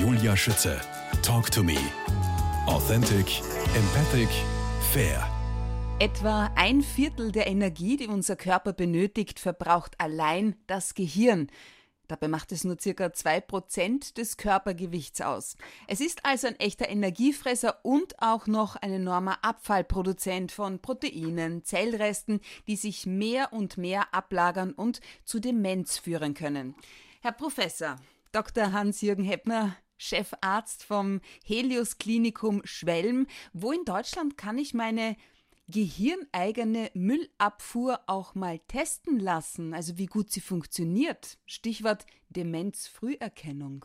Julia Schütze. Talk to me. Authentic, empathic, fair. Etwa ein Viertel der Energie, die unser Körper benötigt, verbraucht allein das Gehirn. Dabei macht es nur circa 2% des Körpergewichts aus. Es ist also ein echter Energiefresser und auch noch ein enormer Abfallproduzent von Proteinen, Zellresten, die sich mehr und mehr ablagern und zu Demenz führen können. Herr Professor, Dr. Hans-Jürgen Heppner, Chefarzt vom Helios Klinikum Schwelm. Wo in Deutschland kann ich meine gehirneigene Müllabfuhr auch mal testen lassen, also wie gut sie funktioniert. Stichwort Demenzfrüherkennung.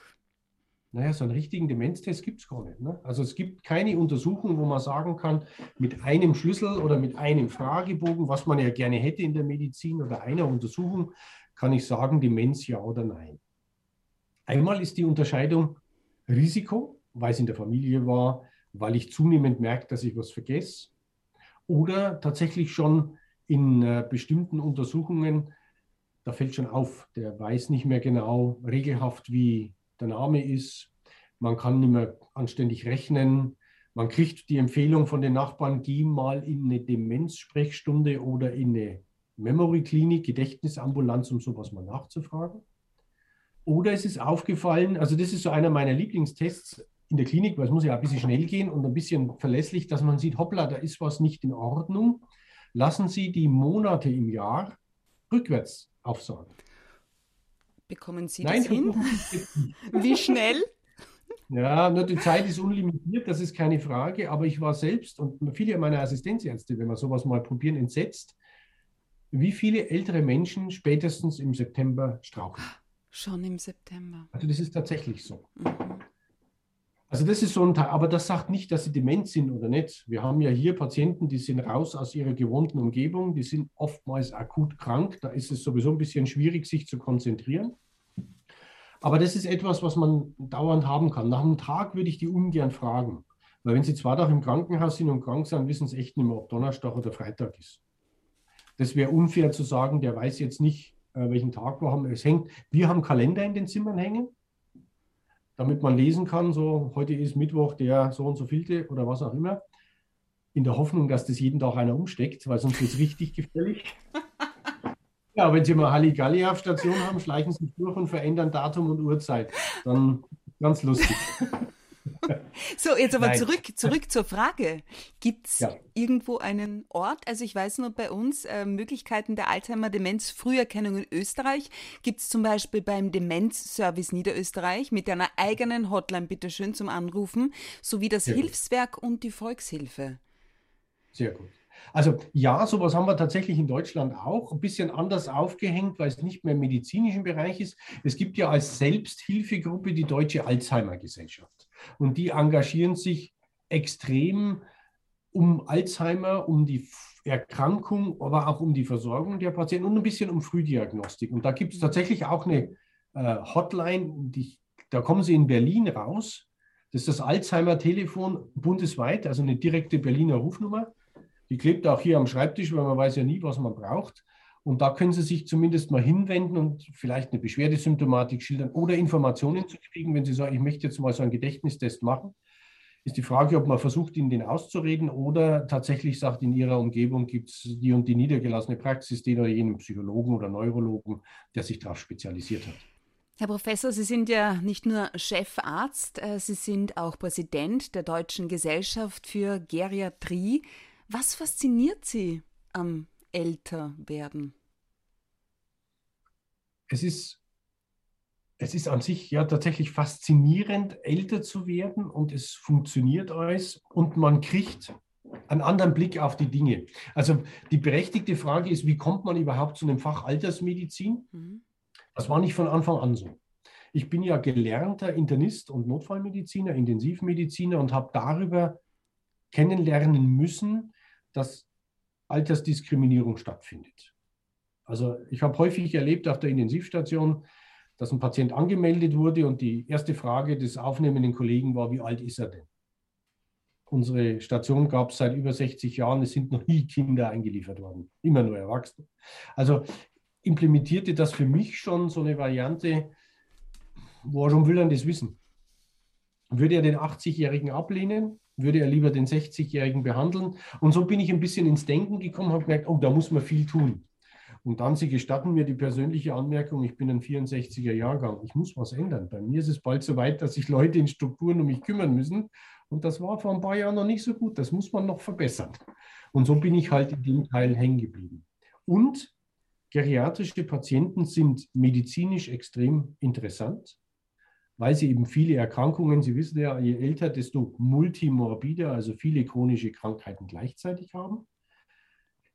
Naja, so einen richtigen Demenztest gibt es gar nicht. Ne? Also es gibt keine Untersuchung, wo man sagen kann, mit einem Schlüssel oder mit einem Fragebogen, was man ja gerne hätte in der Medizin oder einer Untersuchung, kann ich sagen, Demenz ja oder nein. Einmal ist die Unterscheidung Risiko, weil es in der Familie war, weil ich zunehmend merke, dass ich was vergesse oder tatsächlich schon in äh, bestimmten Untersuchungen, da fällt schon auf, der weiß nicht mehr genau regelhaft, wie der Name ist. Man kann nicht mehr anständig rechnen. Man kriegt die Empfehlung von den Nachbarn, geh mal in eine Demenzsprechstunde oder in eine Memory-Klinik, Gedächtnisambulanz, um sowas mal nachzufragen. Oder es ist aufgefallen, also das ist so einer meiner Lieblingstests, in der Klinik, weil es muss ja ein bisschen schnell gehen und ein bisschen verlässlich, dass man sieht, hoppla, da ist was nicht in Ordnung. Lassen Sie die Monate im Jahr rückwärts aufsagen. Bekommen Sie Nein, das hin? Wie schnell? Ja, nur die Zeit ist unlimitiert, das ist keine Frage, aber ich war selbst und viele meiner Assistenzärzte, wenn wir sowas mal probieren, entsetzt, wie viele ältere Menschen spätestens im September straucheln. Schon im September. Also das ist tatsächlich so. Mhm. Also das ist so ein Teil, aber das sagt nicht, dass sie dement sind oder nicht. Wir haben ja hier Patienten, die sind raus aus ihrer gewohnten Umgebung, die sind oftmals akut krank, da ist es sowieso ein bisschen schwierig, sich zu konzentrieren. Aber das ist etwas, was man dauernd haben kann. Nach einem Tag würde ich die ungern fragen, weil wenn sie zwei Tage im Krankenhaus sind und krank sind, wissen sie echt nicht mehr, ob Donnerstag oder Freitag ist. Das wäre unfair zu sagen, der weiß jetzt nicht, welchen Tag wir haben. Es hängt, wir haben Kalender in den Zimmern hängen damit man lesen kann, so heute ist Mittwoch der so und so vielte oder was auch immer, in der Hoffnung, dass das jeden Tag einer umsteckt, weil sonst wird es richtig gefährlich. Ja, wenn Sie mal Halligalli auf Station haben, schleichen Sie durch und verändern Datum und Uhrzeit. Dann ganz lustig. So, jetzt aber zurück, zurück zur Frage. Gibt es ja. irgendwo einen Ort? Also ich weiß nur bei uns äh, Möglichkeiten der Alzheimer-Demenz-Früherkennung in Österreich. Gibt es zum Beispiel beim Demenz-Service Niederösterreich mit einer eigenen Hotline, bitteschön, zum Anrufen, sowie das Sehr Hilfswerk gut. und die Volkshilfe. Sehr gut. Also ja, sowas haben wir tatsächlich in Deutschland auch, ein bisschen anders aufgehängt, weil es nicht mehr im medizinischen Bereich ist. Es gibt ja als Selbsthilfegruppe die Deutsche Alzheimer Gesellschaft und die engagieren sich extrem um Alzheimer, um die Erkrankung, aber auch um die Versorgung der Patienten und ein bisschen um Frühdiagnostik. Und da gibt es tatsächlich auch eine äh, Hotline, die, da kommen sie in Berlin raus. Das ist das Alzheimer-Telefon bundesweit, also eine direkte Berliner Rufnummer. Die klebt auch hier am Schreibtisch, weil man weiß ja nie, was man braucht. Und da können Sie sich zumindest mal hinwenden und vielleicht eine Beschwerdesymptomatik schildern oder Informationen zu kriegen, wenn Sie sagen, ich möchte jetzt mal so einen Gedächtnistest machen. Ist die Frage, ob man versucht, Ihnen den auszureden oder tatsächlich sagt, in Ihrer Umgebung gibt es die und die niedergelassene Praxis, den oder jenen Psychologen oder Neurologen, der sich darauf spezialisiert hat. Herr Professor, Sie sind ja nicht nur Chefarzt, äh, Sie sind auch Präsident der Deutschen Gesellschaft für Geriatrie. Was fasziniert Sie am Älterwerden? Es ist, es ist an sich ja tatsächlich faszinierend, älter zu werden und es funktioniert alles und man kriegt einen anderen Blick auf die Dinge. Also die berechtigte Frage ist, wie kommt man überhaupt zu einem Fach Altersmedizin? Mhm. Das war nicht von Anfang an so. Ich bin ja gelernter Internist und Notfallmediziner, Intensivmediziner und habe darüber kennenlernen müssen, dass Altersdiskriminierung stattfindet. Also ich habe häufig erlebt auf der Intensivstation, dass ein Patient angemeldet wurde und die erste Frage des aufnehmenden Kollegen war, wie alt ist er denn? Unsere Station gab es seit über 60 Jahren, es sind noch nie Kinder eingeliefert worden, immer nur Erwachsene. Also implementierte das für mich schon so eine Variante, warum will er das wissen? Würde er den 80-Jährigen ablehnen? Würde er lieber den 60-Jährigen behandeln? Und so bin ich ein bisschen ins Denken gekommen, habe gemerkt, oh, da muss man viel tun. Und dann, Sie gestatten mir die persönliche Anmerkung, ich bin ein 64er Jahrgang. Ich muss was ändern. Bei mir ist es bald so weit, dass sich Leute in Strukturen um mich kümmern müssen. Und das war vor ein paar Jahren noch nicht so gut. Das muss man noch verbessern. Und so bin ich halt in dem Teil hängen geblieben. Und geriatrische Patienten sind medizinisch extrem interessant, weil sie eben viele Erkrankungen, Sie wissen ja, je älter, desto multimorbider, also viele chronische Krankheiten gleichzeitig haben.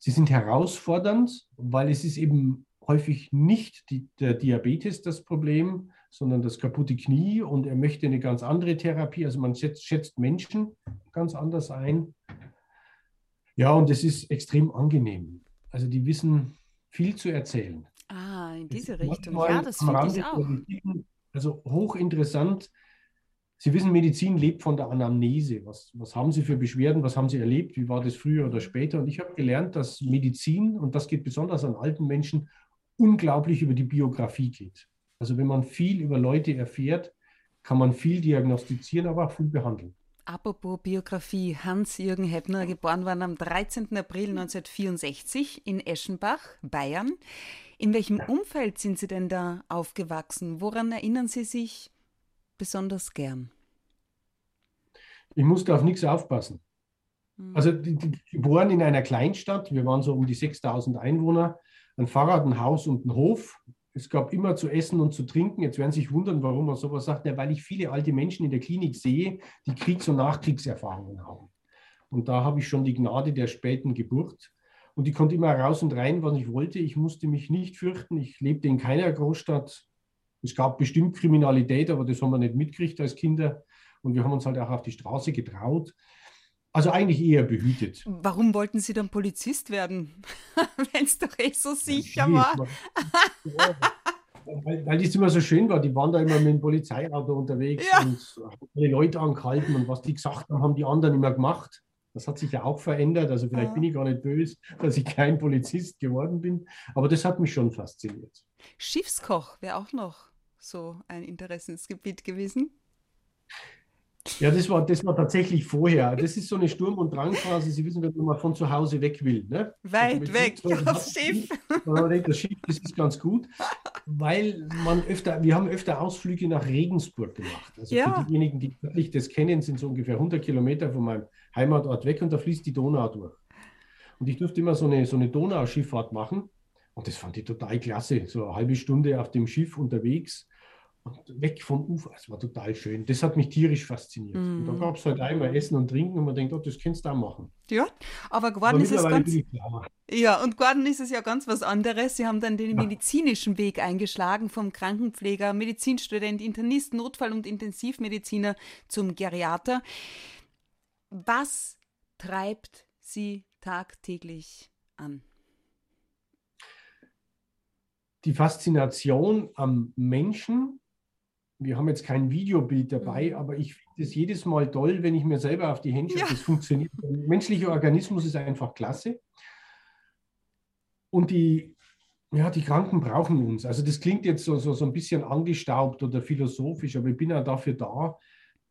Sie sind herausfordernd, weil es ist eben häufig nicht die, der Diabetes das Problem, sondern das kaputte Knie und er möchte eine ganz andere Therapie. Also man schätzt, schätzt Menschen ganz anders ein. Ja, und es ist extrem angenehm. Also die wissen viel zu erzählen. Ah, in diese Richtung. Ja, das finde ich auch. Also hochinteressant. Sie wissen, Medizin lebt von der Anamnese. Was, was haben Sie für Beschwerden? Was haben Sie erlebt? Wie war das früher oder später? Und ich habe gelernt, dass Medizin, und das geht besonders an alten Menschen, unglaublich über die Biografie geht. Also wenn man viel über Leute erfährt, kann man viel diagnostizieren, aber auch viel behandeln. Apropos Biografie, Hans-Jürgen Heppner, geboren worden am 13. April 1964 in Eschenbach, Bayern. In welchem Umfeld sind Sie denn da aufgewachsen? Woran erinnern Sie sich besonders gern? Ich musste auf nichts aufpassen. Hm. Also geboren in einer Kleinstadt, wir waren so um die 6000 Einwohner, ein Fahrrad, ein Haus und ein Hof. Es gab immer zu essen und zu trinken. Jetzt werden Sie sich wundern, warum man sowas sagt. Ja, weil ich viele alte Menschen in der Klinik sehe, die Kriegs- und Nachkriegserfahrungen haben. Und da habe ich schon die Gnade der späten Geburt. Und ich konnte immer raus und rein, was ich wollte. Ich musste mich nicht fürchten. Ich lebte in keiner Großstadt. Es gab bestimmt Kriminalität, aber das haben wir nicht mitgekriegt als Kinder. Und wir haben uns halt auch auf die Straße getraut. Also eigentlich eher behütet. Warum wollten Sie dann Polizist werden, wenn es doch eh so sicher ja, war? weil, weil das immer so schön war. Die waren da immer mit dem Polizeiauto unterwegs ja. und haben die Leute angehalten und was die gesagt haben, haben die anderen immer gemacht. Das hat sich ja auch verändert. Also vielleicht ja. bin ich gar nicht böse, dass ich kein Polizist geworden bin. Aber das hat mich schon fasziniert. Schiffskoch wäre auch noch so ein Interessensgebiet gewesen. Ja, das war, das war tatsächlich vorher. Das ist so eine Sturm- und Drangphase. Sie wissen, wenn man von zu Hause weg will. Ne? Weit also weg, aufs Schiff. Das Schiff, das ist ganz gut, weil man öfter, wir haben öfter Ausflüge nach Regensburg gemacht. Also ja. für diejenigen, die wirklich das kennen, sind so ungefähr 100 Kilometer von meinem Heimatort weg und da fließt die Donau durch. Und ich durfte immer so eine, so eine Donauschifffahrt machen. Und das fand ich total klasse. So eine halbe Stunde auf dem Schiff unterwegs und weg vom Ufer. Es war total schön. Das hat mich tierisch fasziniert. Mm. Und da mhm. gab es halt einmal Essen und Trinken und man denkt, oh, das kannst du auch machen. Ja, aber geworden ist es ganz. Ja, und geworden ist es ja ganz was anderes. Sie haben dann den ja. medizinischen Weg eingeschlagen, vom Krankenpfleger, Medizinstudent, Internist, Notfall- und Intensivmediziner zum Geriater. Was treibt Sie tagtäglich an? Die Faszination am Menschen, wir haben jetzt kein Videobild dabei, mhm. aber ich finde es jedes Mal toll, wenn ich mir selber auf die Hände schaue, ja. das funktioniert. Der menschliche Organismus ist einfach klasse. Und die, ja, die Kranken brauchen uns. Also das klingt jetzt so, so, so ein bisschen angestaubt oder philosophisch, aber ich bin ja dafür da,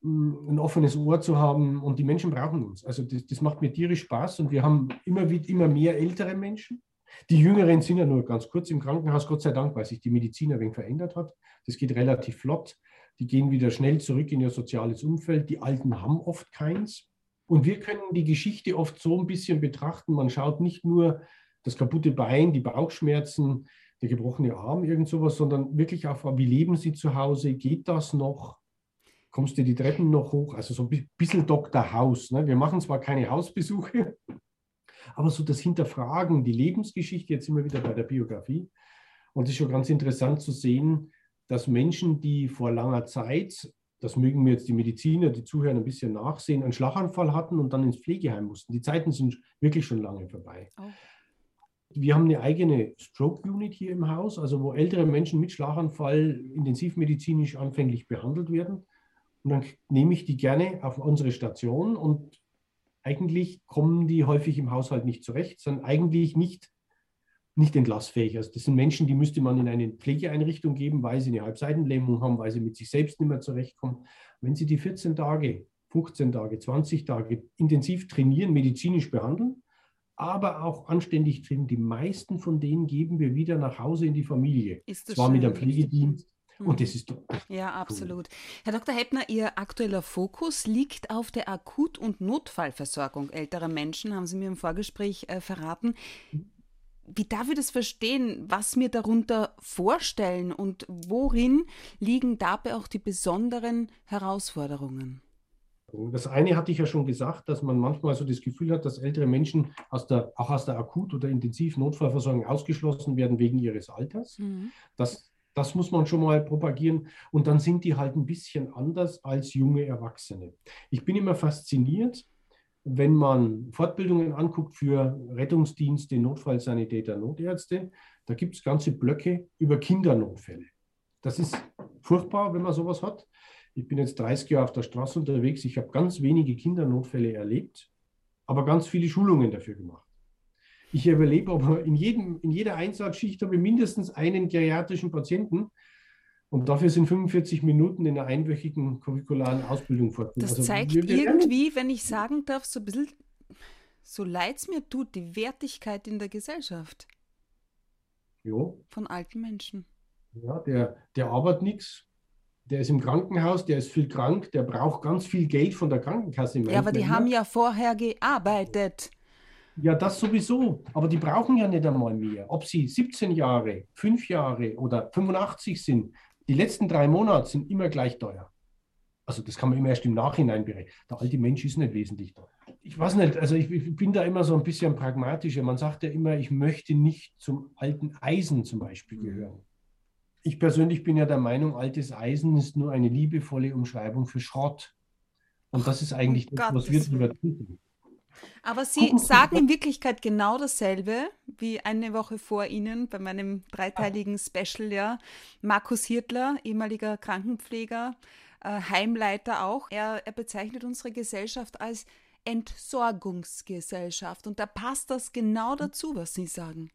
mm, ein offenes Ohr zu haben und die Menschen brauchen uns. Also das, das macht mir tierisch Spaß und wir haben immer, immer mehr ältere Menschen. Die Jüngeren sind ja nur ganz kurz im Krankenhaus, Gott sei Dank, weil sich die Medizin ein wenig verändert hat. Das geht relativ flott. Die gehen wieder schnell zurück in ihr soziales Umfeld. Die Alten haben oft keins. Und wir können die Geschichte oft so ein bisschen betrachten. Man schaut nicht nur das kaputte Bein, die Bauchschmerzen, der gebrochene Arm, irgend sowas, sondern wirklich auch, wie leben sie zu Hause? Geht das noch? Kommst du die Treppen noch hoch? Also so ein bisschen Dr. Haus. Ne? Wir machen zwar keine Hausbesuche, aber so das Hinterfragen, die Lebensgeschichte, jetzt immer wieder bei der Biografie. Und es ist schon ganz interessant zu sehen, dass Menschen, die vor langer Zeit, das mögen mir jetzt die Mediziner, die Zuhörer ein bisschen nachsehen, einen Schlaganfall hatten und dann ins Pflegeheim mussten. Die Zeiten sind wirklich schon lange vorbei. Oh. Wir haben eine eigene Stroke-Unit hier im Haus, also wo ältere Menschen mit Schlaganfall intensivmedizinisch anfänglich behandelt werden. Und dann nehme ich die gerne auf unsere Station und eigentlich kommen die häufig im Haushalt nicht zurecht, sondern eigentlich nicht nicht entlassfähig. Also das sind Menschen, die müsste man in eine Pflegeeinrichtung geben, weil sie eine Halbseitenlähmung haben, weil sie mit sich selbst nicht mehr zurechtkommen. Wenn sie die 14 Tage, 15 Tage, 20 Tage intensiv trainieren, medizinisch behandeln, aber auch anständig trainieren, die meisten von denen geben wir wieder nach Hause in die Familie. Ist das Zwar mit schön. einem Pflegedienst. Und das ist doch Ja, absolut. Herr Dr. Heppner, Ihr aktueller Fokus liegt auf der Akut- und Notfallversorgung älterer Menschen, haben Sie mir im Vorgespräch äh, verraten. Wie darf ich das verstehen, was mir darunter vorstellen und worin liegen dabei auch die besonderen Herausforderungen? Das eine hatte ich ja schon gesagt, dass man manchmal so das Gefühl hat, dass ältere Menschen aus der, auch aus der Akut- oder Intensiv-Notfallversorgung ausgeschlossen werden wegen ihres Alters. Mhm. Das, das muss man schon mal propagieren. Und dann sind die halt ein bisschen anders als junge Erwachsene. Ich bin immer fasziniert, wenn man Fortbildungen anguckt für Rettungsdienste, Notfallsanitäter, Notärzte. Da gibt es ganze Blöcke über Kindernotfälle. Das ist furchtbar, wenn man sowas hat. Ich bin jetzt 30 Jahre auf der Straße unterwegs. Ich habe ganz wenige Kindernotfälle erlebt, aber ganz viele Schulungen dafür gemacht. Ich überlebe aber in, jedem, in jeder Einsatzschicht habe ich mindestens einen geriatrischen Patienten. Und dafür sind 45 Minuten in einer einwöchigen curricularen Ausbildung fortgeführt. Das Also zeigt lernen. irgendwie, wenn ich sagen darf, so ein bisschen, so leid es mir tut, die Wertigkeit in der Gesellschaft Jo, von alten Menschen. ja, der, der arbeitet nichts. Der ist im Krankenhaus, der ist viel krank, der braucht ganz viel Geld von der Krankenkasse. Ja, aber die man haben ja vorher gearbeitet. Ja, das sowieso. Aber die brauchen ja nicht einmal mehr. Ob sie 17 Jahre, 5 Jahre oder 85 sind, die letzten drei Monate sind immer gleich teuer. Also das kann man immer erst im Nachhinein berechnen. Der alte Mensch ist nicht wesentlich teuer. Ich weiß nicht, also ich, ich bin da immer so ein bisschen pragmatischer. Man sagt ja immer, ich möchte nicht zum alten Eisen zum Beispiel gehören. Ich persönlich bin ja der Meinung, altes Eisen ist nur eine liebevolle Umschreibung für Schrott. Und das ist eigentlich um das, was wir drüber Willen. Aber Sie sagen in Wirklichkeit genau dasselbe wie eine Woche vor Ihnen bei meinem dreiteiligen Special, ja. Markus Hirtler, ehemaliger Krankenpfleger, äh, Heimleiter auch. Er, er bezeichnet unsere Gesellschaft als Entsorgungsgesellschaft. Und da passt das genau dazu, was Sie sagen.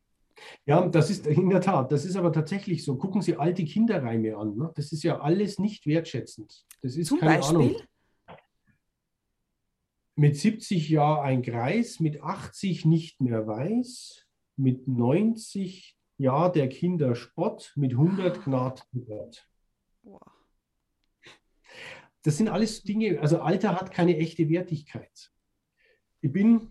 Ja, das ist in der Tat, das ist aber tatsächlich so. Gucken Sie alte Kinderreime an. Ne? Das ist ja alles nicht wertschätzend. Das ist Zum keine Beispiel? Ahnung. Mit 70 Jahren ein Greis, mit 80 nicht mehr weiß, mit 90 Jahr der Kinder Spott, mit 100 Gnad. Boah. Das sind alles Dinge, also Alter hat keine echte Wertigkeit. Ich bin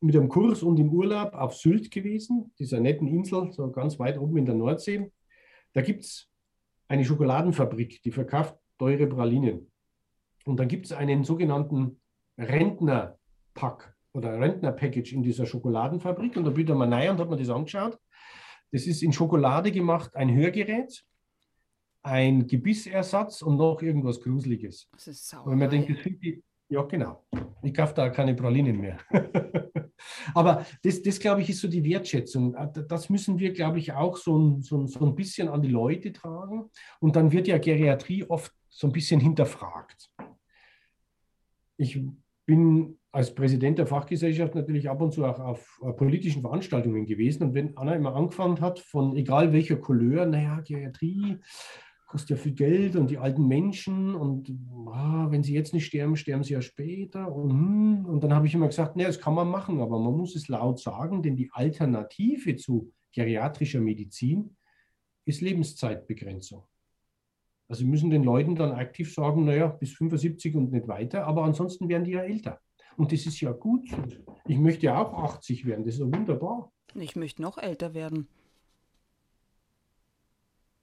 mit einem Kurs und im Urlaub auf Sylt gewesen, dieser netten Insel, so ganz weit oben in der Nordsee. Da gibt es eine Schokoladenfabrik, die verkauft teure Pralinen. Und dann gibt es einen sogenannten Rentnerpack oder Rentnerpackage in dieser Schokoladenfabrik. Und da bin ich da mal rein und habe mir das angeschaut. Das ist in Schokolade gemacht, ein Hörgerät, ein Gebissersatz und noch irgendwas Gruseliges. Das ist Weil man denkt, sauer. das sind die, ja genau, ich kaufe da keine Pralinen mehr. Aber das, das glaube ich, ist so die Wertschätzung. Das müssen wir, glaube ich, auch so ein, so, ein, so ein bisschen an die Leute tragen. Und dann wird ja Geriatrie oft so ein bisschen hinterfragt. Ich bin als Präsident der Fachgesellschaft natürlich ab und zu auch auf politischen Veranstaltungen gewesen. Und wenn Anna immer angefangen hat, von egal welcher Couleur, naja, Geriatrie kostet ja viel Geld und die alten Menschen und ah, wenn sie jetzt nicht sterben, sterben sie ja später. Und, hm, und dann habe ich immer gesagt, nee, das kann man machen, aber man muss es laut sagen, denn die Alternative zu geriatrischer Medizin ist Lebenszeitbegrenzung. Also sie müssen den Leuten dann aktiv sagen, naja, bis 75 und nicht weiter, aber ansonsten werden die ja älter. Und das ist ja gut. Ich möchte ja auch 80 werden, das ist ja wunderbar. Ich möchte noch älter werden.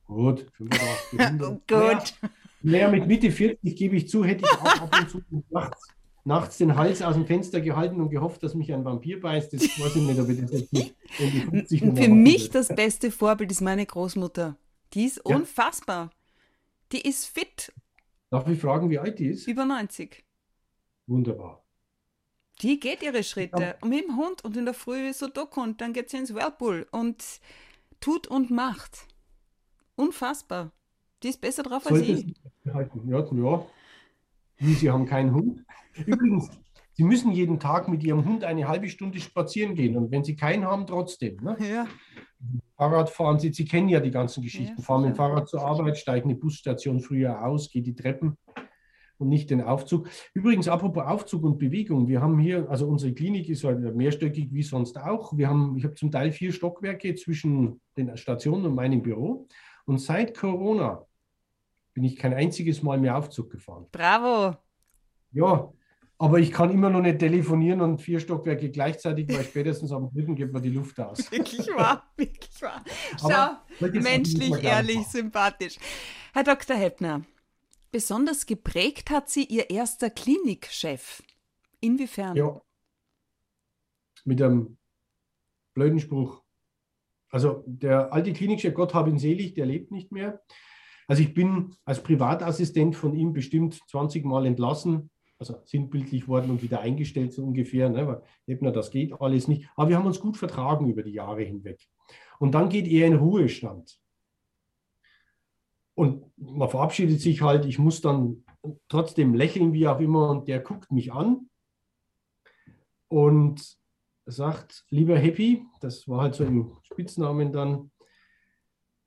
Gut, 85. 100. Gut. Naja, mit Mitte 40 gebe ich zu, hätte ich auch ab und zu nachts, nachts den Hals aus dem Fenster gehalten und gehofft, dass mich ein Vampir beißt. Das weiß ich nicht, ob ich das jetzt mit Ende 50 noch Für mich das beste Vorbild ist meine Großmutter. Die ist Ja. unfassbar. Die ist fit, Darf ich fragen, wie alt die ist? über 90. Wunderbar. Die geht ihre Schritte und mit dem Hund und in der Früh so Doku und dann geht sie ins Whirlpool und tut und macht. Unfassbar. Die ist besser drauf als Sollte ich. es halten. Ja, ja. Wie, Sie haben keinen Hund? Übrigens, Sie müssen jeden Tag mit Ihrem Hund eine halbe Stunde spazieren gehen und wenn Sie keinen haben, trotzdem. Ne? Ja. Fahrrad fahren Sie, Sie kennen ja die ganzen Geschichten. Ja, fahren mit dem Fahrrad zur Arbeit, steigen eine Busstation früher aus, gehen die Treppen und nicht den Aufzug. Übrigens, apropos Aufzug und Bewegung, wir haben hier, also unsere Klinik ist halt mehrstöckig wie sonst auch. Wir haben, ich habe zum Teil vier Stockwerke zwischen den Stationen und meinem Büro. Und seit Corona bin ich kein einziges Mal mehr Aufzug gefahren. Bravo! Ja, aber ich kann immer noch nicht telefonieren und vier Stockwerke gleichzeitig, weil spätestens am dritten geht mir die Luft aus. Wirklich wahr, wirklich wahr. Schau, menschlich, ehrlich, sympathisch. Herr Dr. Heppner, besonders geprägt hat Sie Ihr erster Klinikchef. Inwiefern? Ja, mit einem blöden Spruch. Also der alte Klinikchef, Gott hab ihn selig, der lebt nicht mehr. Also ich bin als Privatassistent von ihm bestimmt 20 Mal entlassen, also sinnbildlich worden und wieder eingestellt so ungefähr. Ne? Weil das geht alles nicht. Aber wir haben uns gut vertragen über die Jahre hinweg. Und dann geht er in Ruhestand. Und man verabschiedet sich halt, ich muss dann trotzdem lächeln, wie auch immer, und der guckt mich an und sagt, lieber Happy, das war halt so im Spitznamen dann,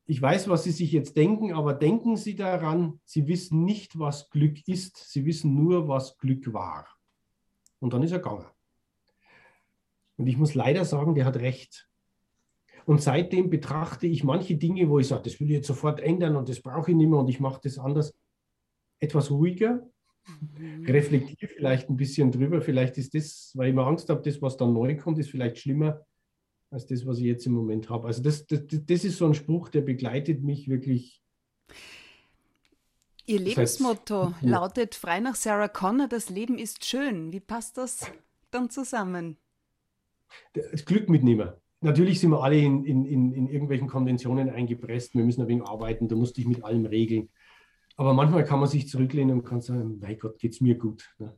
ich weiß, was Sie sich jetzt denken, aber denken Sie daran, Sie wissen nicht, was Glück ist, Sie wissen nur, was Glück war. Und dann ist er gegangen. Und ich muss leider sagen, der hat recht. Und seitdem betrachte ich manche Dinge, wo ich sage, das will ich jetzt sofort ändern und das brauche ich nicht mehr und ich mache das anders, etwas ruhiger, mhm. reflektiere vielleicht ein bisschen drüber. Vielleicht ist das, weil ich immer Angst habe, das, was dann neu kommt, ist vielleicht schlimmer als das, was ich jetzt im Moment habe. Also das, das, das ist so ein Spruch, der begleitet mich wirklich. Ihr Lebensmotto heißt, lautet frei nach Sarah Connor, das Leben ist schön. Wie passt das dann zusammen? Das Glück mitnehmen. Natürlich sind wir alle in, in, in, in irgendwelchen Konventionen eingepresst. Wir müssen ein wenig arbeiten, da musste ich mit allem regeln. Aber manchmal kann man sich zurücklehnen und kann sagen, mein Gott, geht es mir gut. Ne?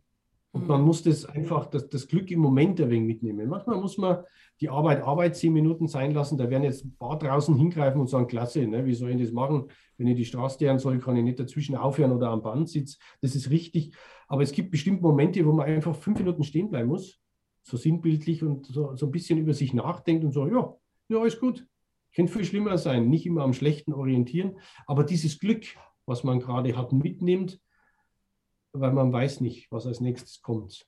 Und man muss das einfach, das, das Glück im Moment ein wenig mitnehmen. Manchmal muss man die Arbeit Arbeit zehn Minuten sein lassen. Da werden jetzt ein paar draußen hingreifen und sagen, klasse, ne, wie soll ich das machen? Wenn ich die Straße deren soll, kann ich nicht dazwischen aufhören oder am Band sitzen. Das ist richtig. Aber es gibt bestimmt Momente, wo man einfach fünf Minuten stehen bleiben muss, so sinnbildlich und so, so ein bisschen über sich nachdenkt und so, ja, ja, ist gut. Könnte viel schlimmer sein. Nicht immer am Schlechten orientieren. Aber dieses Glück, was man gerade hat, mitnimmt, weil man weiß nicht, was als nächstes kommt.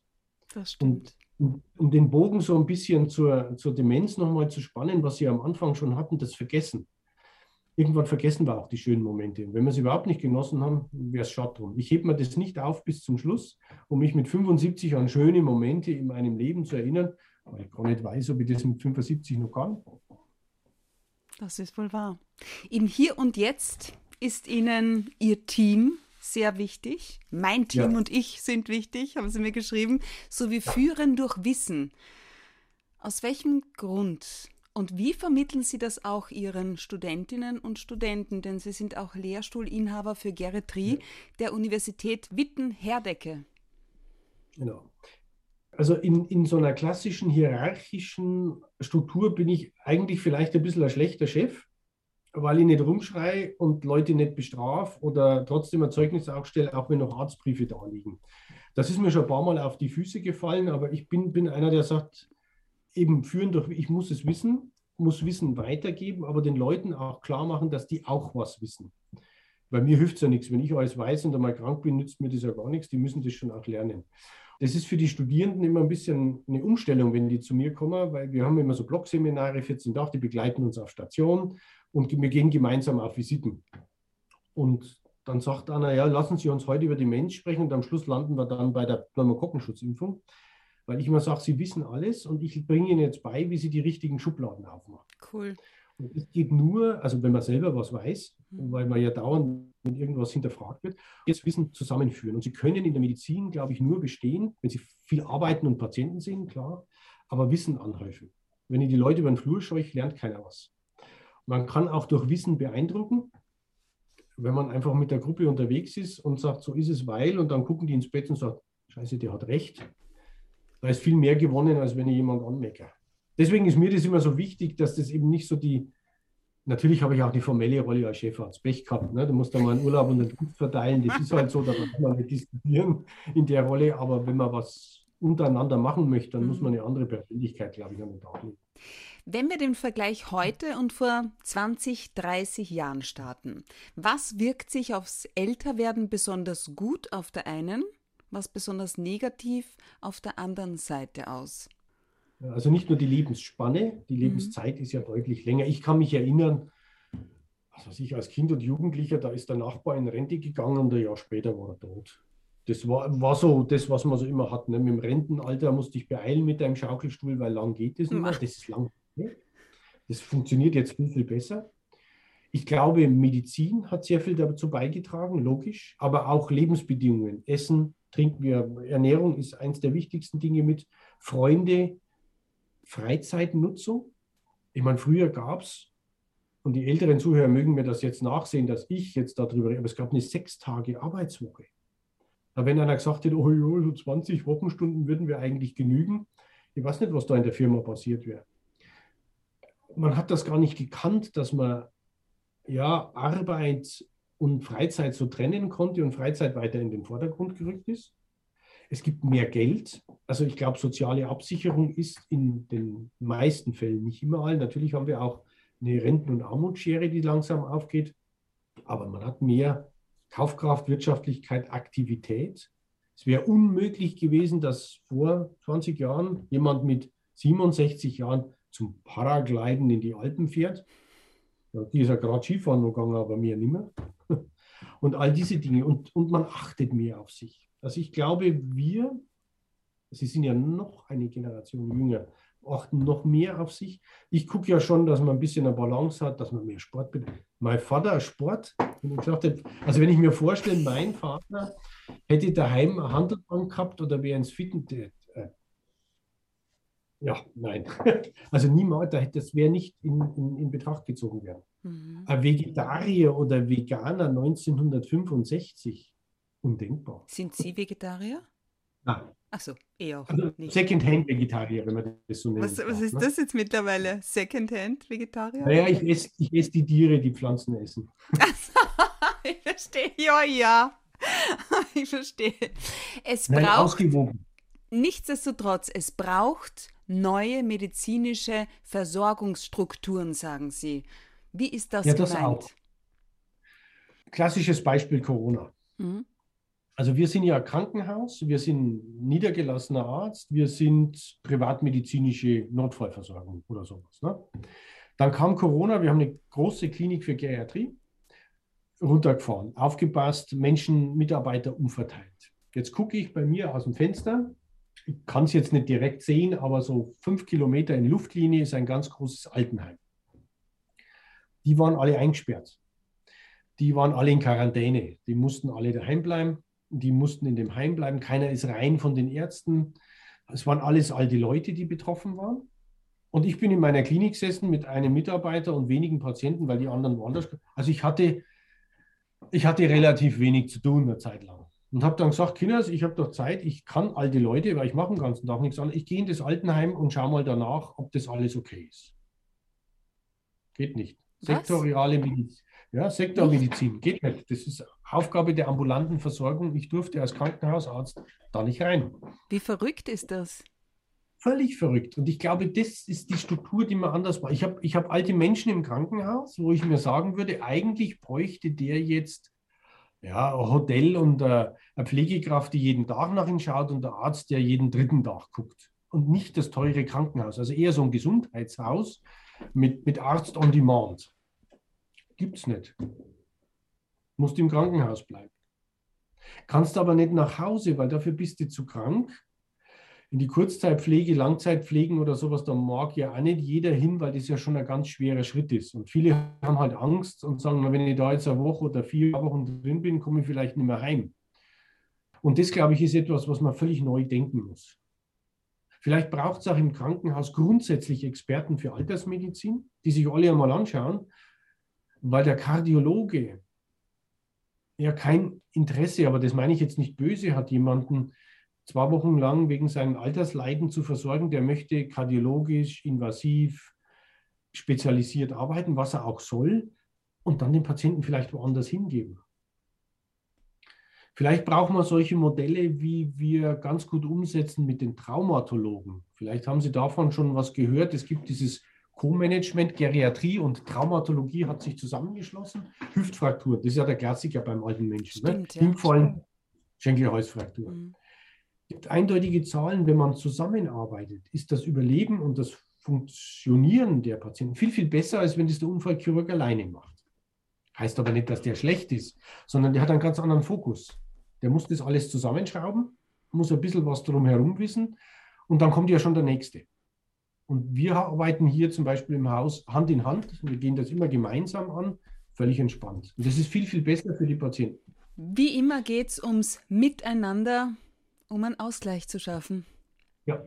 Das stimmt. Und, um den Bogen so ein bisschen zur, zur Demenz nochmal zu spannen, was Sie am Anfang schon hatten, das Vergessen. Irgendwann vergessen wir auch die schönen Momente. wenn wir es überhaupt nicht genossen haben, wäre es schade drum. Ich hebe mir das nicht auf bis zum Schluss, um mich mit 75 an schöne Momente in meinem Leben zu erinnern, weil ich gar nicht weiß, ob ich das mit 75 noch kann. Das ist wohl wahr. Im Hier und Jetzt ist Ihnen Ihr Team sehr wichtig. Mein Team ja. und ich sind wichtig, haben Sie mir geschrieben, sowie Führen durch Wissen. Aus welchem Grund und wie vermitteln Sie das auch Ihren Studentinnen und Studenten? Denn Sie sind auch Lehrstuhlinhaber für Geriatrie ja. der Universität Witten-Herdecke. Genau. Also in, in so einer klassischen hierarchischen Struktur bin ich eigentlich vielleicht ein bisschen ein schlechter Chef, weil ich nicht rumschreie und Leute nicht bestrafe oder trotzdem ein Zeugnis aufstelle, auch wenn noch Arztbriefe da liegen. Das ist mir schon ein paar Mal auf die Füße gefallen, aber ich bin, bin einer, der sagt, eben führen durch, ich muss es wissen, muss Wissen weitergeben, aber den Leuten auch klar machen, dass die auch was wissen. Bei mir hilft es ja nichts. Wenn ich alles weiß und einmal krank bin, nützt mir das ja gar nichts. Die müssen das schon auch lernen. Das ist für die Studierenden immer ein bisschen eine Umstellung, wenn die zu mir kommen, weil wir haben immer so Blockseminare, 14 Tage, die begleiten uns auf Station und wir gehen gemeinsam auf Visiten. Und dann sagt einer, ja, lassen Sie uns heute über Demenz sprechen und am Schluss landen wir dann bei der Pneumokokkenschutzimpfung, weil ich immer sage, Sie wissen alles und ich bringe Ihnen jetzt bei, wie Sie die richtigen Schubladen aufmachen. Cool. Und das geht nur, also wenn man selber was weiß, mhm. weil man ja dauernd mit irgendwas hinterfragt wird, jetzt Wissen zusammenführen. Und Sie können in der Medizin, glaube ich, nur bestehen, wenn Sie viel arbeiten und Patienten sehen, klar, aber Wissen anhäufen. Wenn ich die Leute über den Flur scheuche, lernt keiner was. Man kann auch durch Wissen beeindrucken, wenn man einfach mit der Gruppe unterwegs ist und sagt, so ist es, weil, und dann gucken die ins Bett und sagen, scheiße, der hat recht. Da ist viel mehr gewonnen, als wenn ich jemand anmeckere. Deswegen ist mir das immer so wichtig, dass das eben nicht so die, natürlich habe ich auch die formelle Rolle als Chefarzt, Pech gehabt. Ne? Du musst da mal einen Urlaub und einen Gut verteilen, das ist halt so, da kann man nicht diskutieren in der Rolle, aber wenn man was untereinander machen möchte, dann mhm. muss man eine andere Persönlichkeit, glaube ich, an den Tag legen. Wenn wir den Vergleich heute und vor 20, 30 Jahren starten, was wirkt sich aufs Älterwerden besonders gut auf der einen, was besonders negativ auf der anderen Seite aus? Also nicht nur die Lebensspanne, die mhm. Lebenszeit mhm. ist ja deutlich länger. Ich kann mich erinnern, also ich als Kind und Jugendlicher, da ist der Nachbar in Rente gegangen und ein Jahr später war er tot. Das war, war so das, was man so immer hat. Ne? Mit dem Rentenalter musste ich beeilen mit einem Schaukelstuhl, weil lang geht es nicht mehr. Das ist lang. Ne? Das funktioniert jetzt viel, viel besser. Ich glaube, Medizin hat sehr viel dazu beigetragen, logisch, aber auch Lebensbedingungen. Essen, trinken wir, Ernährung ist eines der wichtigsten Dinge mit. Freunde, Freizeitnutzung. Ich meine, früher gab es und die älteren Zuhörer mögen mir das jetzt nachsehen, dass ich jetzt darüber rede, aber es gab eine sechs Tage Arbeitswoche. Wenn einer gesagt hätte, oh jo, so 20 Wochenstunden würden wir eigentlich genügen, ich weiß nicht, was da in der Firma passiert wäre. Man hat das gar nicht gekannt, dass man ja Arbeit und Freizeit so trennen konnte und Freizeit weiter in den Vordergrund gerückt ist. Es gibt mehr Geld. Also ich glaube, soziale Absicherung ist in den meisten Fällen, nicht immer allen. Natürlich haben wir auch eine Renten- und Armutsschere, die langsam aufgeht. Aber man hat mehr Kaufkraft, Wirtschaftlichkeit, Aktivität. Es wäre unmöglich gewesen, dass vor 20 Jahren jemand mit 67 Jahren zum Paragliden in die Alpen fährt. Ja, die ist ja gerade Skifahren gegangen, aber mehr nicht mehr. Und all diese Dinge. Und, und man achtet mehr auf sich. Also ich glaube, wir, Sie sind ja noch eine Generation jünger, achten noch mehr auf sich. Ich gucke ja schon, dass man ein bisschen eine Balance hat, dass man mehr Sport betreibt. Mein Vater Sport, also wenn ich mir vorstelle, mein Vater hätte daheim eine Handelbank gehabt oder wäre ins Fitness. Äh, ja, nein. Also niemals, das wäre nicht in, in, in, Betracht gezogen werden. Mhm. Ein Vegetarier oder Veganer 1965, undenkbar. Sind Sie Vegetarier? Nein. Ach so, eher also nicht. Secondhand-Vegetarier, wenn man das so nennt. Was, was ist ne? das jetzt mittlerweile? Secondhand-Vegetarier? Naja, ich esse, ich esse die Tiere, die Pflanzen essen. ich verstehe, ja, ja. Ich verstehe. Es Nein, braucht. Ausgewogen. Nichtsdestotrotz, es braucht neue medizinische Versorgungsstrukturen, sagen Sie. Wie ist das ja, das gemeint? Auch. Klassisches Beispiel Corona. Mhm. Also wir sind ja Krankenhaus, wir sind niedergelassener Arzt, wir sind privatmedizinische Notfallversorgung oder sowas. Ne? Dann kam Corona, wir haben eine große Klinik für Geriatrie runtergefahren, aufgepasst, Menschen, Mitarbeiter umverteilt. Jetzt gucke ich bei mir aus dem Fenster, ich kann es jetzt nicht direkt sehen, aber so fünf Kilometer in Luftlinie ist ein ganz großes Altenheim. Die waren alle eingesperrt. Die waren alle in Quarantäne. Die mussten alle daheim bleiben die mussten in dem Heim bleiben. Keiner ist rein von den Ärzten. Es waren alles alte Leute, die betroffen waren. Und ich bin in meiner Klinik gesessen mit einem Mitarbeiter und wenigen Patienten, weil die anderen woanders. Also ich hatte, ich hatte relativ wenig zu tun eine Zeit lang. Und habe dann gesagt, Kinders, ich habe doch Zeit, ich kann alte Leute, weil ich mache den ganzen Tag nichts anderes. Ich gehe in das Altenheim und schaue mal danach, ob das alles okay ist. Geht nicht. Was? Sektoriale Medizin. Ja, Sektormedizin geht nicht. Das ist Aufgabe der ambulanten Versorgung. Ich durfte als Krankenhausarzt da nicht rein. Wie verrückt ist das? Völlig verrückt. Und ich glaube, das ist die Struktur, die man anders war. Ich habe ich hab alte Menschen im Krankenhaus, wo ich mir sagen würde, eigentlich bräuchte der jetzt ja, ein Hotel und eine Pflegekraft, die jeden Tag nach ihm schaut und der Arzt, der jeden dritten Tag guckt. Und nicht das teure Krankenhaus. Also eher so ein Gesundheitshaus mit, mit Arzt on Demand. Gibt es nicht. Musst im Krankenhaus bleiben. Kannst aber nicht nach Hause, weil dafür bist du zu krank. In die Kurzzeitpflege, Langzeitpflegen oder sowas, da mag ja auch nicht jeder hin, weil das ja schon ein ganz schwerer Schritt ist. Und viele haben halt Angst und sagen, wenn ich da jetzt eine Woche oder vier Wochen drin bin, komme ich vielleicht nicht mehr heim. Und das, glaube ich, ist etwas, was man völlig neu denken muss. Vielleicht braucht es auch im Krankenhaus grundsätzlich Experten für Altersmedizin, die sich alle einmal anschauen weil der Kardiologe ja kein Interesse, aber das meine ich jetzt nicht böse, hat jemanden zwei Wochen lang wegen seinem Altersleiden zu versorgen, der möchte kardiologisch, invasiv, spezialisiert arbeiten, was er auch soll, und dann den Patienten vielleicht woanders hingeben. Vielleicht brauchen wir solche Modelle, wie wir ganz gut umsetzen mit den Traumatologen. Vielleicht haben Sie davon schon was gehört. Es gibt dieses Co-Management, Geriatrie und Traumatologie hat sich zusammengeschlossen. Hüftfraktur, das ist ja der Klassiker beim alten Menschen. Ne? Stimmt, ne? ja. Schenkelhalsfraktur. Mhm. Es gibt eindeutige Zahlen, wenn man zusammenarbeitet, ist das Überleben und das Funktionieren der Patienten viel, viel besser, als wenn das der Unfallchirurg alleine macht. Heißt aber nicht, dass der schlecht ist, sondern der hat einen ganz anderen Fokus. Der muss das alles zusammenschrauben, muss ein bisschen was drumherum wissen und dann kommt ja schon der Nächste. Und wir arbeiten hier zum Beispiel im Haus Hand in Hand. Wir gehen das immer gemeinsam an, völlig entspannt. Und das ist viel, viel besser für die Patienten. Wie immer geht es ums Miteinander, um einen Ausgleich zu schaffen. Ja,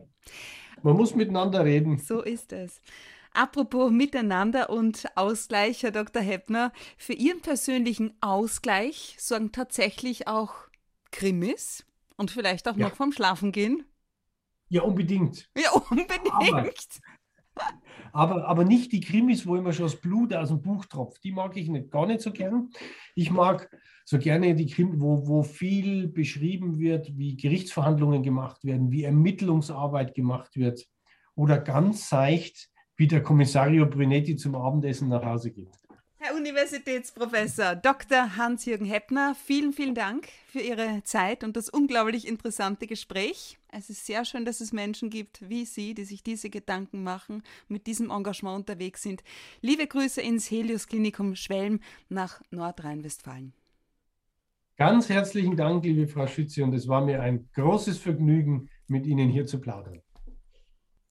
man muss miteinander reden. So ist es. Apropos Miteinander und Ausgleich, Herr Dr. Heppner, für Ihren persönlichen Ausgleich sorgen tatsächlich auch Krimis und vielleicht auch ja. noch vom Schlafengehen? Ja, unbedingt. Ja, unbedingt. Aber, aber, aber nicht die Krimis, wo immer schon das Blut aus dem Buch tropft. Die mag ich nicht, gar nicht so gern. Ich mag so gerne die Krimis, wo, wo viel beschrieben wird, wie Gerichtsverhandlungen gemacht werden, wie Ermittlungsarbeit gemacht wird. Oder ganz seicht, wie der Kommissario Brunetti zum Abendessen nach Hause geht. Herr Universitätsprofessor Dr. Hans-Jürgen Heppner, vielen, vielen Dank für Ihre Zeit und das unglaublich interessante Gespräch. Es ist sehr schön, dass es Menschen gibt wie Sie, die sich diese Gedanken machen, mit diesem Engagement unterwegs sind. Liebe Grüße ins Helios Klinikum Schwelm nach Nordrhein-Westfalen. Ganz herzlichen Dank, liebe Frau Schütze, und es war mir ein großes Vergnügen, mit Ihnen hier zu plaudern.